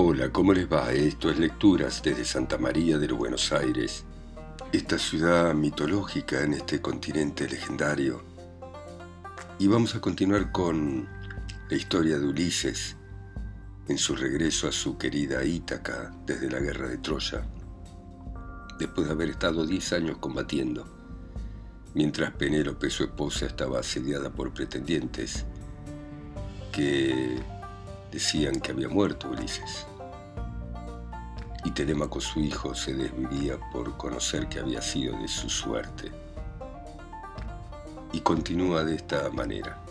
Hola, ¿cómo les va? Esto es Lecturas desde Santa María de los Buenos Aires, esta ciudad mitológica en este continente legendario. Y vamos a continuar con la historia de Ulises en su regreso a su querida Ítaca desde la guerra de Troya, después de haber estado 10 años combatiendo, mientras Penélope, su esposa, estaba asediada por pretendientes que decían que había muerto Ulises. Y Telémaco su hijo se desvivía por conocer que había sido de su suerte. Y continúa de esta manera.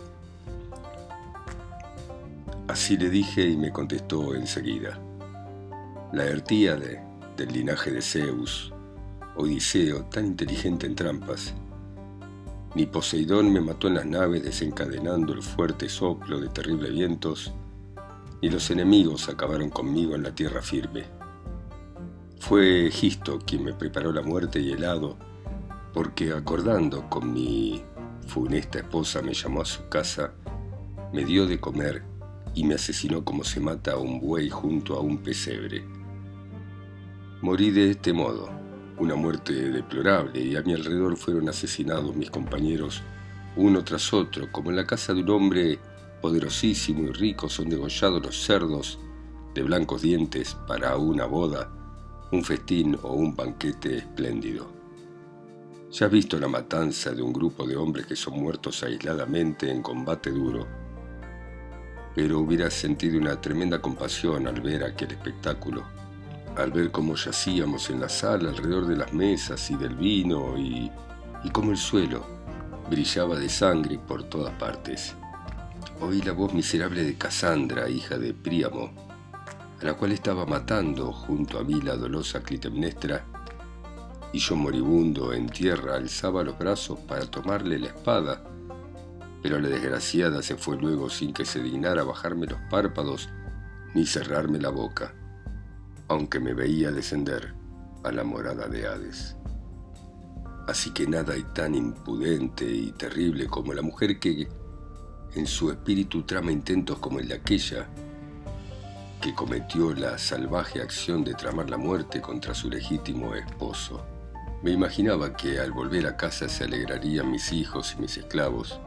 Así le dije y me contestó enseguida. La Ertíade, del linaje de Zeus, Odiseo, tan inteligente en trampas, ni Poseidón me mató en las naves desencadenando el fuerte soplo de terribles vientos, y los enemigos acabaron conmigo en la tierra firme. Fue Egisto quien me preparó la muerte y el hado, porque acordando con mi funesta esposa me llamó a su casa, me dio de comer y me asesinó como se mata a un buey junto a un pesebre. Morí de este modo, una muerte deplorable, y a mi alrededor fueron asesinados mis compañeros uno tras otro, como en la casa de un hombre poderosísimo y rico son degollados los cerdos de blancos dientes para una boda, un festín o un banquete espléndido. Ya has visto la matanza de un grupo de hombres que son muertos aisladamente en combate duro, pero hubieras sentido una tremenda compasión al ver aquel espectáculo, al ver cómo yacíamos en la sala alrededor de las mesas y del vino y, y cómo el suelo brillaba de sangre por todas partes oí la voz miserable de Casandra, hija de Príamo, a la cual estaba matando junto a mí la dolosa Clitemnestra, y yo moribundo en tierra alzaba los brazos para tomarle la espada, pero la desgraciada se fue luego sin que se dignara bajarme los párpados ni cerrarme la boca, aunque me veía descender a la morada de Hades. Así que nada hay tan impudente y terrible como la mujer que en su espíritu trama intentos como el de aquella que cometió la salvaje acción de tramar la muerte contra su legítimo esposo. Me imaginaba que al volver a casa se alegrarían mis hijos y mis esclavos,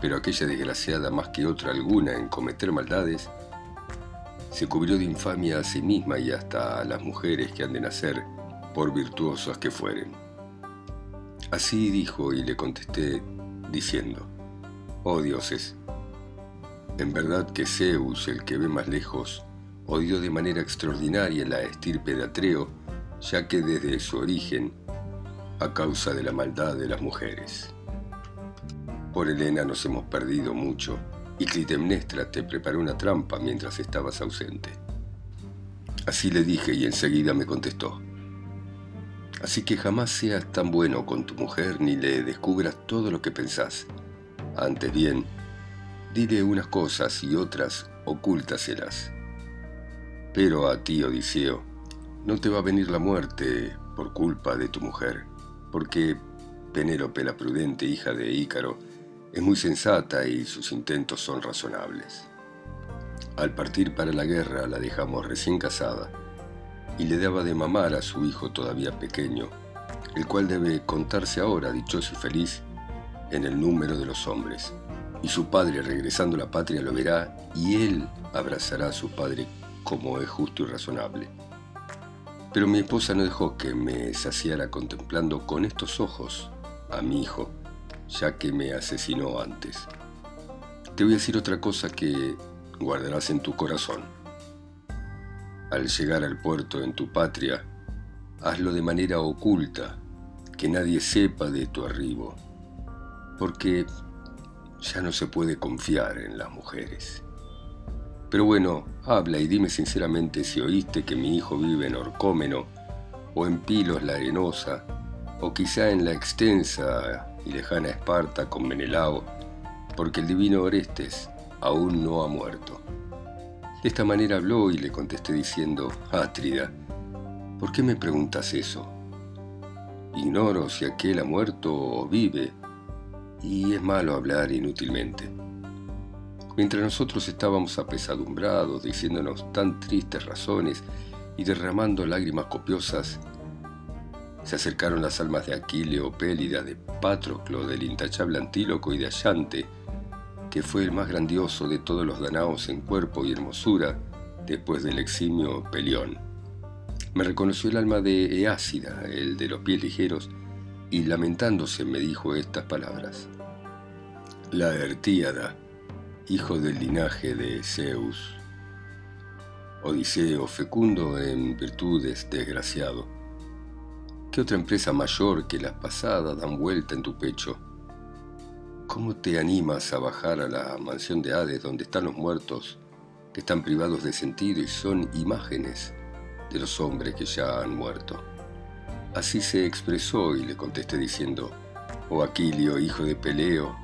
pero aquella desgraciada más que otra alguna en cometer maldades, se cubrió de infamia a sí misma y hasta a las mujeres que han de nacer, por virtuosas que fueren. Así dijo y le contesté diciendo, Oh dioses, en verdad que Zeus, el que ve más lejos, odió de manera extraordinaria la estirpe de Atreo, ya que desde su origen, a causa de la maldad de las mujeres. Por Helena nos hemos perdido mucho, y Clitemnestra te preparó una trampa mientras estabas ausente. Así le dije y enseguida me contestó. Así que jamás seas tan bueno con tu mujer ni le descubras todo lo que pensás antes bien, dile unas cosas y otras ocúltaselas. Pero a ti, Odiseo, no te va a venir la muerte por culpa de tu mujer, porque Penélope la prudente hija de Ícaro es muy sensata y sus intentos son razonables. Al partir para la guerra la dejamos recién casada y le daba de mamar a su hijo todavía pequeño, el cual debe contarse ahora dichoso y feliz en el número de los hombres. Y su padre regresando a la patria lo verá y él abrazará a su padre como es justo y razonable. Pero mi esposa no dejó que me saciara contemplando con estos ojos a mi hijo, ya que me asesinó antes. Te voy a decir otra cosa que guardarás en tu corazón. Al llegar al puerto en tu patria, hazlo de manera oculta, que nadie sepa de tu arribo porque ya no se puede confiar en las mujeres. Pero bueno, habla y dime sinceramente si oíste que mi hijo vive en Orcómeno, o en Pilos la Arenosa, o quizá en la extensa y lejana Esparta con Menelao, porque el divino Orestes aún no ha muerto. De esta manera habló y le contesté diciendo, Átrida, ¿por qué me preguntas eso? Ignoro si aquel ha muerto o vive, y es malo hablar inútilmente. Mientras nosotros estábamos apesadumbrados, diciéndonos tan tristes razones y derramando lágrimas copiosas, se acercaron las almas de Aquileo, Pélida, de Patroclo, del intachable Antíloco y de Ayante, que fue el más grandioso de todos los danaos en cuerpo y hermosura, después del eximio Pelión. Me reconoció el alma de Eácida, el de los pies ligeros, y lamentándose me dijo estas palabras. La Ertíada, hijo del linaje de Zeus, Odiseo, fecundo en virtudes, desgraciado. ¿Qué otra empresa mayor que las pasadas dan vuelta en tu pecho? ¿Cómo te animas a bajar a la mansión de Hades donde están los muertos, que están privados de sentido y son imágenes de los hombres que ya han muerto? Así se expresó y le contesté diciendo, Oh Aquilio, hijo de Peleo,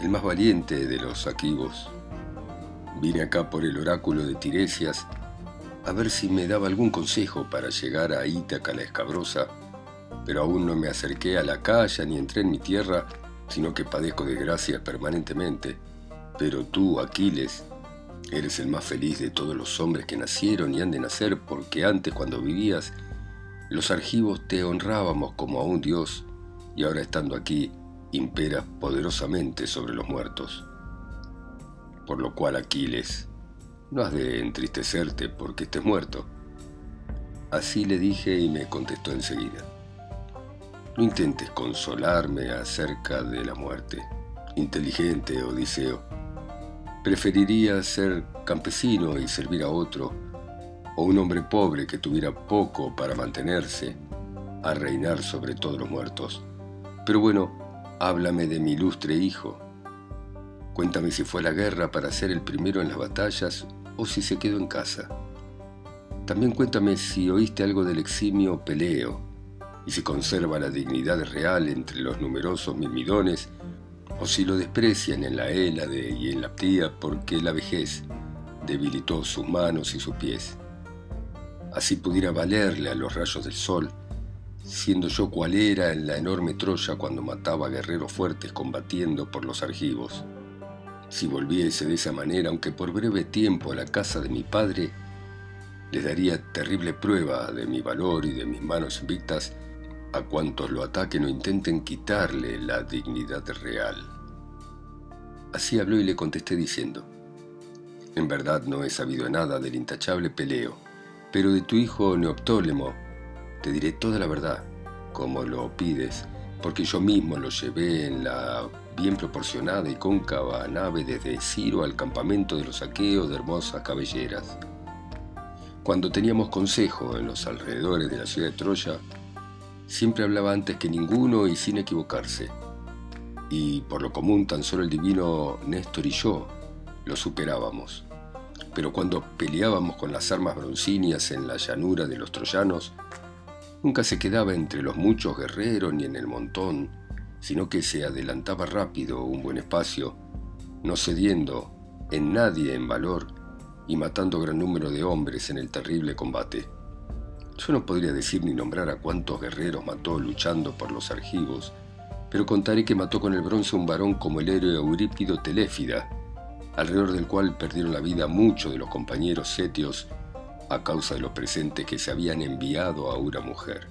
el más valiente de los aquivos, vine acá por el oráculo de Tiresias a ver si me daba algún consejo para llegar a Ítaca la escabrosa, pero aún no me acerqué a la calle ni entré en mi tierra sino que padezco desgracias permanentemente. Pero tú, Aquiles, eres el más feliz de todos los hombres que nacieron y han de nacer, porque antes, cuando vivías, los argivos te honrábamos como a un dios, y ahora estando aquí, imperas poderosamente sobre los muertos. Por lo cual, Aquiles, no has de entristecerte porque estés muerto. Así le dije y me contestó enseguida. No intentes consolarme acerca de la muerte. Inteligente, Odiseo. Preferiría ser campesino y servir a otro, o un hombre pobre que tuviera poco para mantenerse, a reinar sobre todos los muertos. Pero bueno, háblame de mi ilustre hijo. Cuéntame si fue a la guerra para ser el primero en las batallas o si se quedó en casa. También cuéntame si oíste algo del eximio Peleo, y si conserva la dignidad real entre los numerosos mirmidones, o si lo desprecian en la Hélade y en la Ptía porque la vejez debilitó sus manos y sus pies. Así pudiera valerle a los rayos del sol, siendo yo cual era en la enorme Troya cuando mataba guerreros fuertes combatiendo por los argivos. Si volviese de esa manera, aunque por breve tiempo, a la casa de mi padre, les daría terrible prueba de mi valor y de mis manos invictas a cuantos lo ataquen o intenten quitarle la dignidad real. Así habló y le contesté diciendo, en verdad no he sabido nada del intachable Peleo, pero de tu hijo Neoptólemo te diré toda la verdad, como lo pides, porque yo mismo lo llevé en la bien proporcionada y cóncava nave desde Ciro al campamento de los aqueos de hermosas cabelleras. Cuando teníamos consejo en los alrededores de la ciudad de Troya, siempre hablaba antes que ninguno y sin equivocarse. Y por lo común tan solo el divino Néstor y yo lo superábamos. Pero cuando peleábamos con las armas broncíneas en la llanura de los troyanos, nunca se quedaba entre los muchos guerreros ni en el montón, sino que se adelantaba rápido un buen espacio, no cediendo en nadie en valor y matando gran número de hombres en el terrible combate. Yo no podría decir ni nombrar a cuántos guerreros mató luchando por los argivos, pero contaré que mató con el bronce un varón como el héroe Eurípido Teléfida, alrededor del cual perdieron la vida muchos de los compañeros setios a causa de los presentes que se habían enviado a una mujer.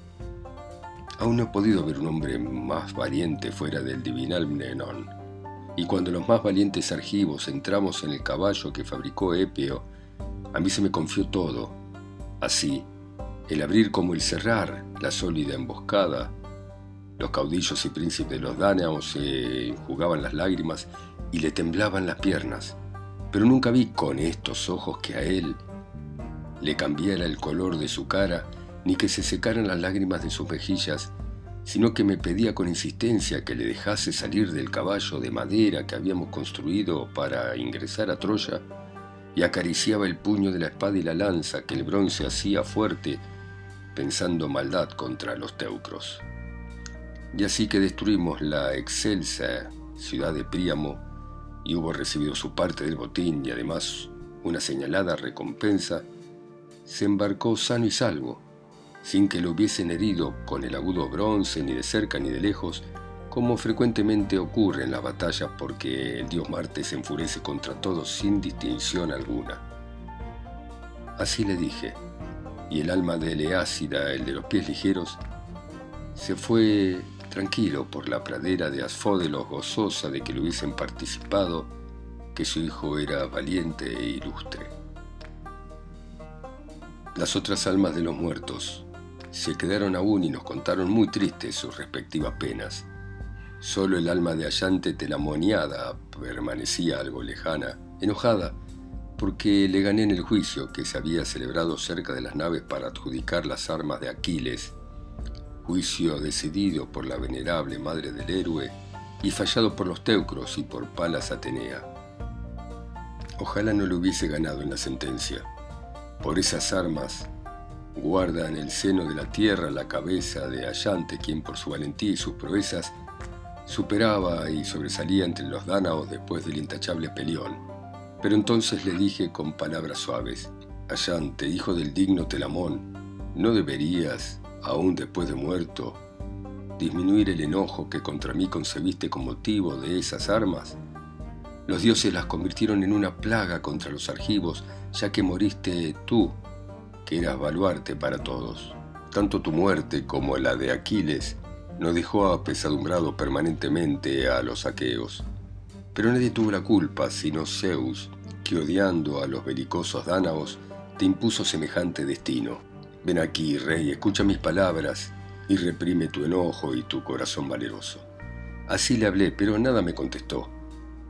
Aún no he podido ver un hombre más valiente fuera del divinal Mnenón, y cuando los más valientes argivos entramos en el caballo que fabricó Epeo, a mí se me confió todo. Así, el abrir como el cerrar, la sólida emboscada. Los caudillos y príncipes de los dánaos se jugaban las lágrimas y le temblaban las piernas, pero nunca vi con estos ojos que a él le cambiara el color de su cara ni que se secaran las lágrimas de sus mejillas, sino que me pedía con insistencia que le dejase salir del caballo de madera que habíamos construido para ingresar a Troya, y acariciaba el puño de la espada y la lanza que el bronce hacía fuerte pensando maldad contra los teucros. Y así que destruimos la excelsa ciudad de Príamo y hubo recibido su parte del botín y además una señalada recompensa, se embarcó sano y salvo, sin que lo hubiesen herido con el agudo bronce ni de cerca ni de lejos, como frecuentemente ocurre en las batallas porque el dios Marte se enfurece contra todos sin distinción alguna. Así le dije, y el alma de Eleácida, el de los pies ligeros, se fue tranquilo por la pradera de Asfódelos, gozosa de que le hubiesen participado, que su hijo era valiente e ilustre. Las otras almas de los muertos se quedaron aún y nos contaron muy tristes sus respectivas penas. Solo el alma de Allante telamoniada permanecía algo lejana, enojada, porque le gané en el juicio que se había celebrado cerca de las naves para adjudicar las armas de Aquiles, juicio decidido por la venerable madre del héroe y fallado por los teucros y por Palas Atenea. Ojalá no le hubiese ganado en la sentencia. Por esas armas guarda en el seno de la tierra la cabeza de Allante, quien por su valentía y sus proezas superaba y sobresalía entre los dánaos después del intachable Pelión. Pero entonces le dije con palabras suaves, Allante, hijo del digno Telamón, ¿no deberías, aún después de muerto, disminuir el enojo que contra mí concebiste con motivo de esas armas? Los dioses las convirtieron en una plaga contra los argivos, ya que moriste tú, que eras baluarte para todos. Tanto tu muerte como la de Aquiles no dejó apesadumbrado permanentemente a los aqueos. Pero nadie tuvo la culpa sino Zeus, que odiando a los belicosos dánaos, te impuso semejante destino. Ven aquí, rey, escucha mis palabras y reprime tu enojo y tu corazón valeroso. Así le hablé, pero nada me contestó,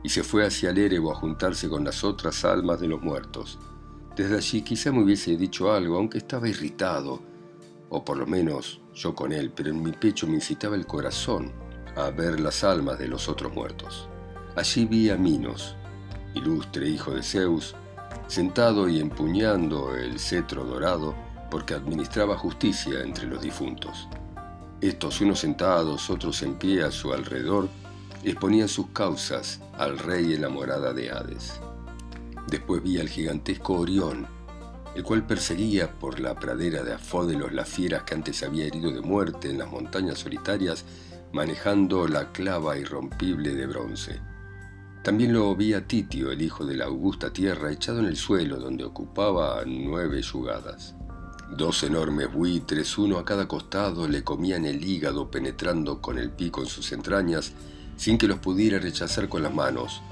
y se fue hacia el Erebo a juntarse con las otras almas de los muertos. Desde allí quizá me hubiese dicho algo, aunque estaba irritado, o por lo menos yo con él, pero en mi pecho me incitaba el corazón a ver las almas de los otros muertos. Allí vi a Minos, ilustre hijo de Zeus, sentado y empuñando el cetro dorado porque administraba justicia entre los difuntos. Estos, unos sentados, otros en pie a su alrededor, exponían sus causas al rey en la morada de Hades. Después vi al gigantesco Orión, el cual perseguía por la pradera de Afódelos las fieras que antes había herido de muerte en las montañas solitarias, manejando la clava irrompible de bronce. También lo vi a Titio, el hijo de la augusta tierra, echado en el suelo donde ocupaba nueve yugadas. Dos enormes buitres, uno a cada costado, le comían el hígado penetrando con el pico en sus entrañas sin que los pudiera rechazar con las manos,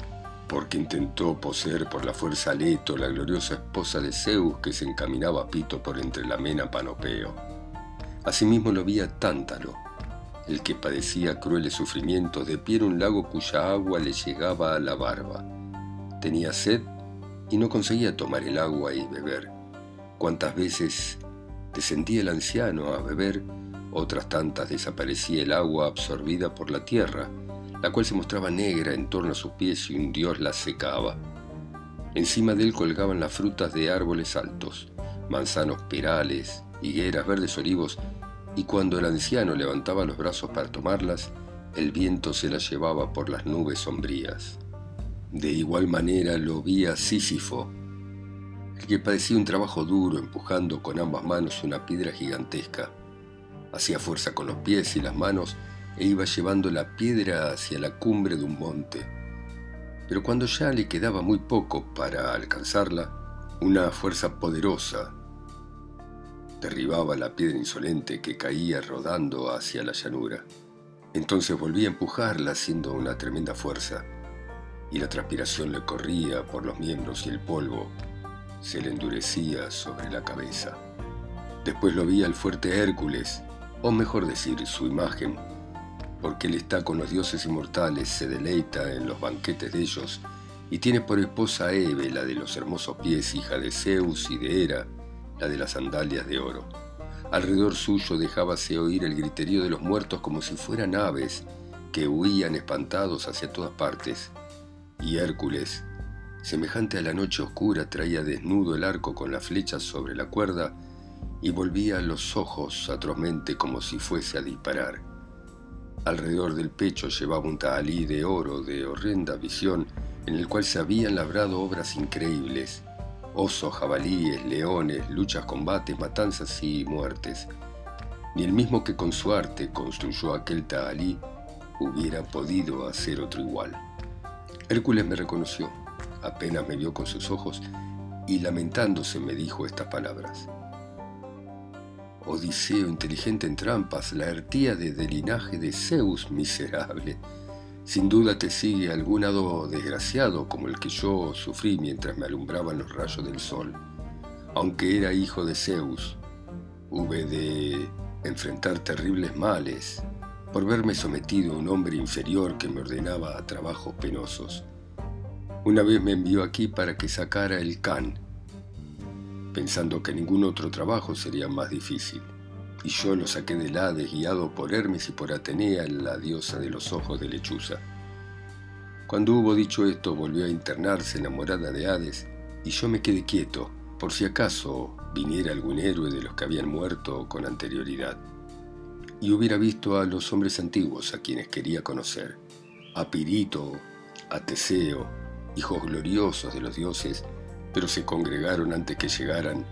porque intentó poseer por la fuerza a Leto, la gloriosa esposa de Zeus que se encaminaba a Pito por entre la mena Panopeo. Asimismo lo vi a Tántalo, el que padecía crueles sufrimientos de pie en un lago cuya agua le llegaba a la barba. Tenía sed y no conseguía tomar el agua y beber. Cuantas veces descendía el anciano a beber, otras tantas desaparecía el agua absorbida por la tierra, la cual se mostraba negra en torno a sus pies y un dios la secaba. Encima de él colgaban las frutas de árboles altos, manzanos perales, higueras, verdes olivos, y cuando el anciano levantaba los brazos para tomarlas, el viento se las llevaba por las nubes sombrías. De igual manera lo vi a Sísifo, el que padecía un trabajo duro empujando con ambas manos una piedra gigantesca. Hacía fuerza con los pies y las manos e iba llevando la piedra hacia la cumbre de un monte. Pero cuando ya le quedaba muy poco para alcanzarla, una fuerza poderosa derribaba la piedra insolente que caía rodando hacia la llanura. Entonces volvía a empujarla haciendo una tremenda fuerza, y la transpiración le corría por los miembros y el polvo se le endurecía sobre la cabeza. Después lo vi al fuerte Hércules, o mejor decir, su imagen, porque él está con los dioses inmortales, se deleita en los banquetes de ellos, y tiene por esposa a Eve, la de los hermosos pies, hija de Zeus y de Hera, la de las sandalias de oro. Alrededor suyo dejábase oír el griterío de los muertos como si fueran aves que huían espantados hacia todas partes. Y Hércules, semejante a la noche oscura, traía desnudo el arco con la flecha sobre la cuerda y volvía los ojos atrozmente como si fuese a disparar. Alrededor del pecho llevaba un tahalí de oro de horrenda visión en el cual se habían labrado obras increíbles, osos, jabalíes, leones, luchas, combates, matanzas y muertes. Ni el mismo que con su arte construyó aquel tahalí hubiera podido hacer otro igual. Hércules me reconoció, apenas me vio con sus ojos y lamentándose me dijo estas palabras. Odiseo inteligente en trampas, la hertíade de linaje de Zeus miserable. Sin duda te sigue algún hado desgraciado como el que yo sufrí mientras me alumbraban los rayos del sol. Aunque era hijo de Zeus, hube de enfrentar terribles males por verme sometido a un hombre inferior que me ordenaba a trabajos penosos. Una vez me envió aquí para que sacara el can, pensando que ningún otro trabajo sería más difícil. Y yo lo saqué del Hades guiado por Hermes y por Atenea, la diosa de los ojos de lechuza. Cuando hubo dicho esto, volvió a internarse en la morada de Hades, y yo me quedé quieto, por si acaso viniera algún héroe de los que habían muerto con anterioridad y hubiera visto a los hombres antiguos a quienes quería conocer, a Pirito, a Teseo, hijos gloriosos de los dioses, pero se congregaron antes que llegaran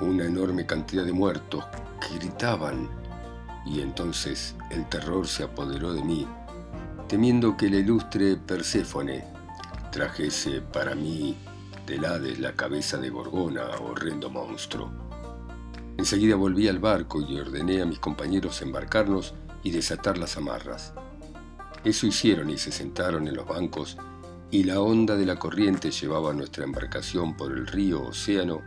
una enorme cantidad de muertos que gritaban, y entonces el terror se apoderó de mí, temiendo que la ilustre Perséfone trajese para mí del Hades la cabeza de Gorgona, horrendo monstruo Enseguida volví al barco y ordené a mis compañeros embarcarnos y desatar las amarras. Eso hicieron y se sentaron en los bancos y la onda de la corriente llevaba nuestra embarcación por el río Océano,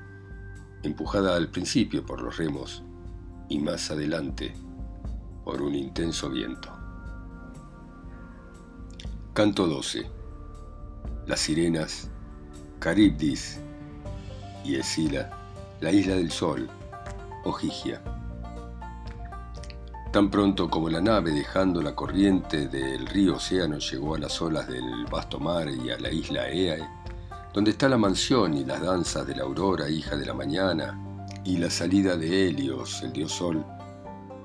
empujada al principio por los remos y más adelante por un intenso viento. Canto 12. Las sirenas, Caribdis y Esila, la isla del sol, Ojigia. Tan pronto como la nave, dejando la corriente del río Océano, llegó a las olas del vasto mar y a la isla Eae, donde está la mansión y las danzas de la aurora, hija de la mañana, y la salida de Helios, el dios sol,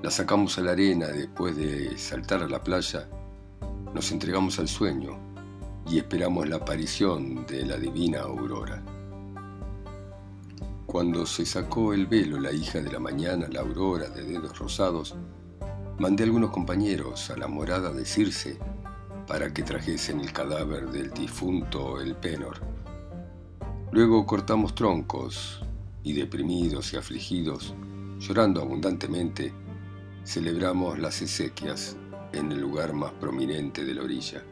la sacamos a la arena después de saltar a la playa, nos entregamos al sueño y esperamos la aparición de la divina aurora. Cuando se sacó el velo la hija de la mañana, la aurora de dedos rosados, mandé a algunos compañeros a la morada de Circe para que trajesen el cadáver del difunto el Penor. Luego cortamos troncos y deprimidos y afligidos, llorando abundantemente, celebramos las esequias en el lugar más prominente de la orilla.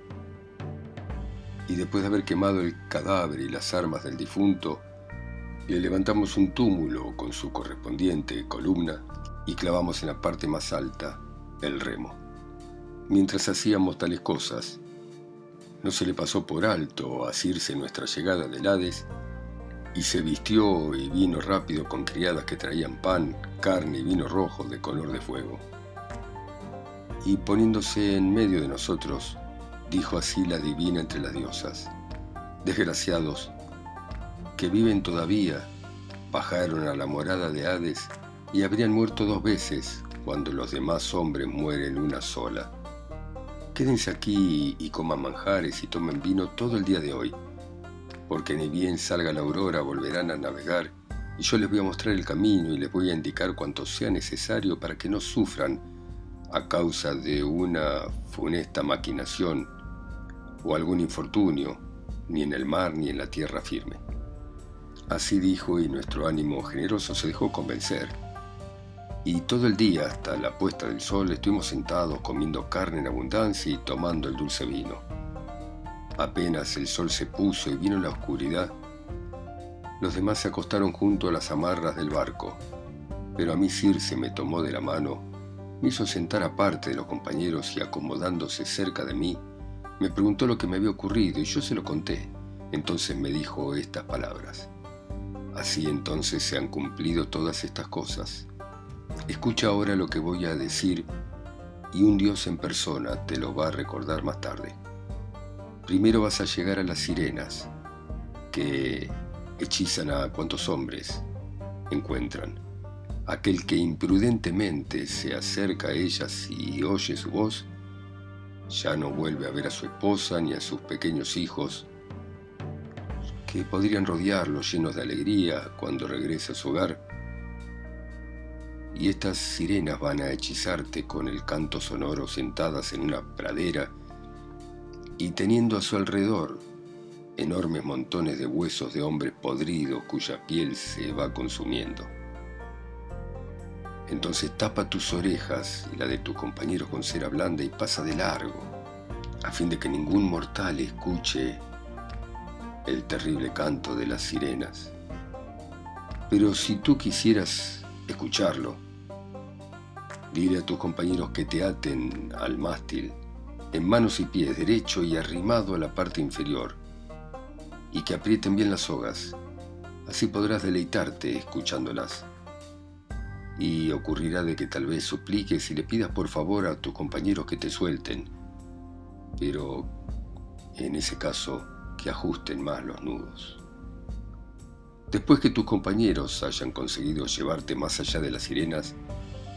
Y después de haber quemado el cadáver y las armas del difunto, le levantamos un túmulo con su correspondiente columna y clavamos en la parte más alta el remo. Mientras hacíamos tales cosas, no se le pasó por alto asirse nuestra llegada del Hades y se vistió y vino rápido con criadas que traían pan, carne y vino rojo de color de fuego. Y poniéndose en medio de nosotros, dijo así la divina entre las diosas, Desgraciados, que viven todavía bajaron a la morada de Hades y habrían muerto dos veces cuando los demás hombres mueren una sola. Quédense aquí y coman manjares y tomen vino todo el día de hoy, porque ni bien salga la aurora volverán a navegar y yo les voy a mostrar el camino y les voy a indicar cuanto sea necesario para que no sufran a causa de una funesta maquinación o algún infortunio, ni en el mar ni en la tierra firme. Así dijo y nuestro ánimo generoso se dejó convencer. Y todo el día, hasta la puesta del sol, estuvimos sentados comiendo carne en abundancia y tomando el dulce vino. Apenas el sol se puso y vino la oscuridad, los demás se acostaron junto a las amarras del barco, pero a mí Circe me tomó de la mano, me hizo sentar aparte de los compañeros y acomodándose cerca de mí, me preguntó lo que me había ocurrido y yo se lo conté. Entonces me dijo estas palabras. Así entonces se han cumplido todas estas cosas. Escucha ahora lo que voy a decir y un Dios en persona te lo va a recordar más tarde. Primero vas a llegar a las sirenas, que hechizan a cuantos hombres encuentran. Aquel que imprudentemente se acerca a ellas y oye su voz, ya no vuelve a ver a su esposa ni a sus pequeños hijos, que podrían rodearlo llenos de alegría cuando regrese a su hogar. Y estas sirenas van a hechizarte con el canto sonoro sentadas en una pradera y teniendo a su alrededor enormes montones de huesos de hombres podridos cuya piel se va consumiendo. Entonces tapa tus orejas y la de tus compañeros con cera blanda y pasa de largo, a fin de que ningún mortal escuche el terrible canto de las sirenas. Pero si tú quisieras escucharlo, dile a tus compañeros que te aten al mástil, en manos y pies, derecho y arrimado a la parte inferior, y que aprieten bien las sogas. Así podrás deleitarte escuchándolas. Y ocurrirá de que tal vez supliques y le pidas por favor a tus compañeros que te suelten, pero en ese caso que ajusten más los nudos. Después que tus compañeros hayan conseguido llevarte más allá de las sirenas,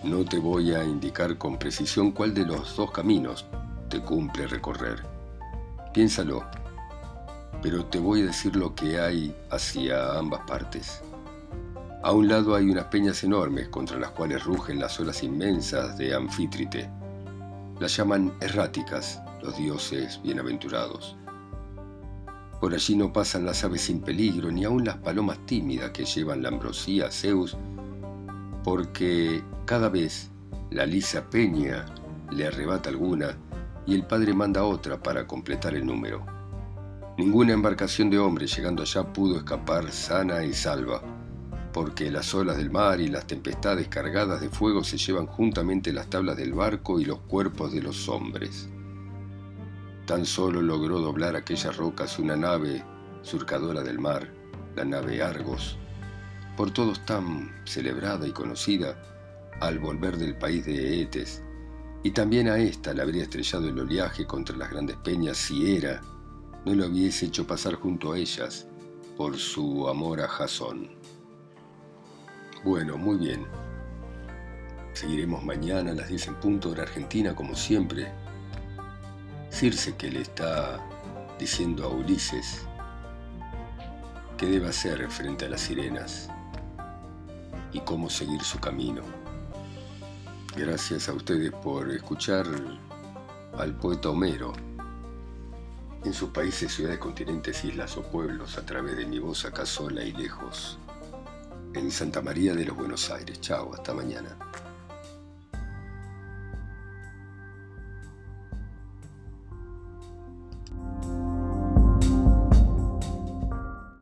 no te voy a indicar con precisión cuál de los dos caminos te cumple recorrer. Piénsalo, pero te voy a decir lo que hay hacia ambas partes. A un lado hay unas peñas enormes contra las cuales rugen las olas inmensas de Anfítrite. Las llaman erráticas los dioses bienaventurados. Por allí no pasan las aves sin peligro, ni aun las palomas tímidas que llevan la ambrosía a Zeus, porque cada vez la lisa peña le arrebata alguna y el padre manda otra para completar el número. Ninguna embarcación de hombres llegando allá pudo escapar sana y salva, porque las olas del mar y las tempestades cargadas de fuego se llevan juntamente las tablas del barco y los cuerpos de los hombres. Tan solo logró doblar aquellas rocas una nave surcadora del mar, la nave Argos, por todos tan celebrada y conocida al volver del país de Eetes, y también a ésta le habría estrellado el oleaje contra las grandes peñas si era no lo hubiese hecho pasar junto a ellas por su amor a Jasón. Bueno, muy bien. Seguiremos mañana a las 10 en punto hora argentina, como siempre, Circe que le está diciendo a Ulises qué debe hacer frente a las sirenas y cómo seguir su camino. Gracias a ustedes por escuchar al poeta Homero en sus países, ciudades, continentes, islas o pueblos a través de mi voz acá sola y lejos en Santa María de los Buenos Aires. Chao, hasta mañana.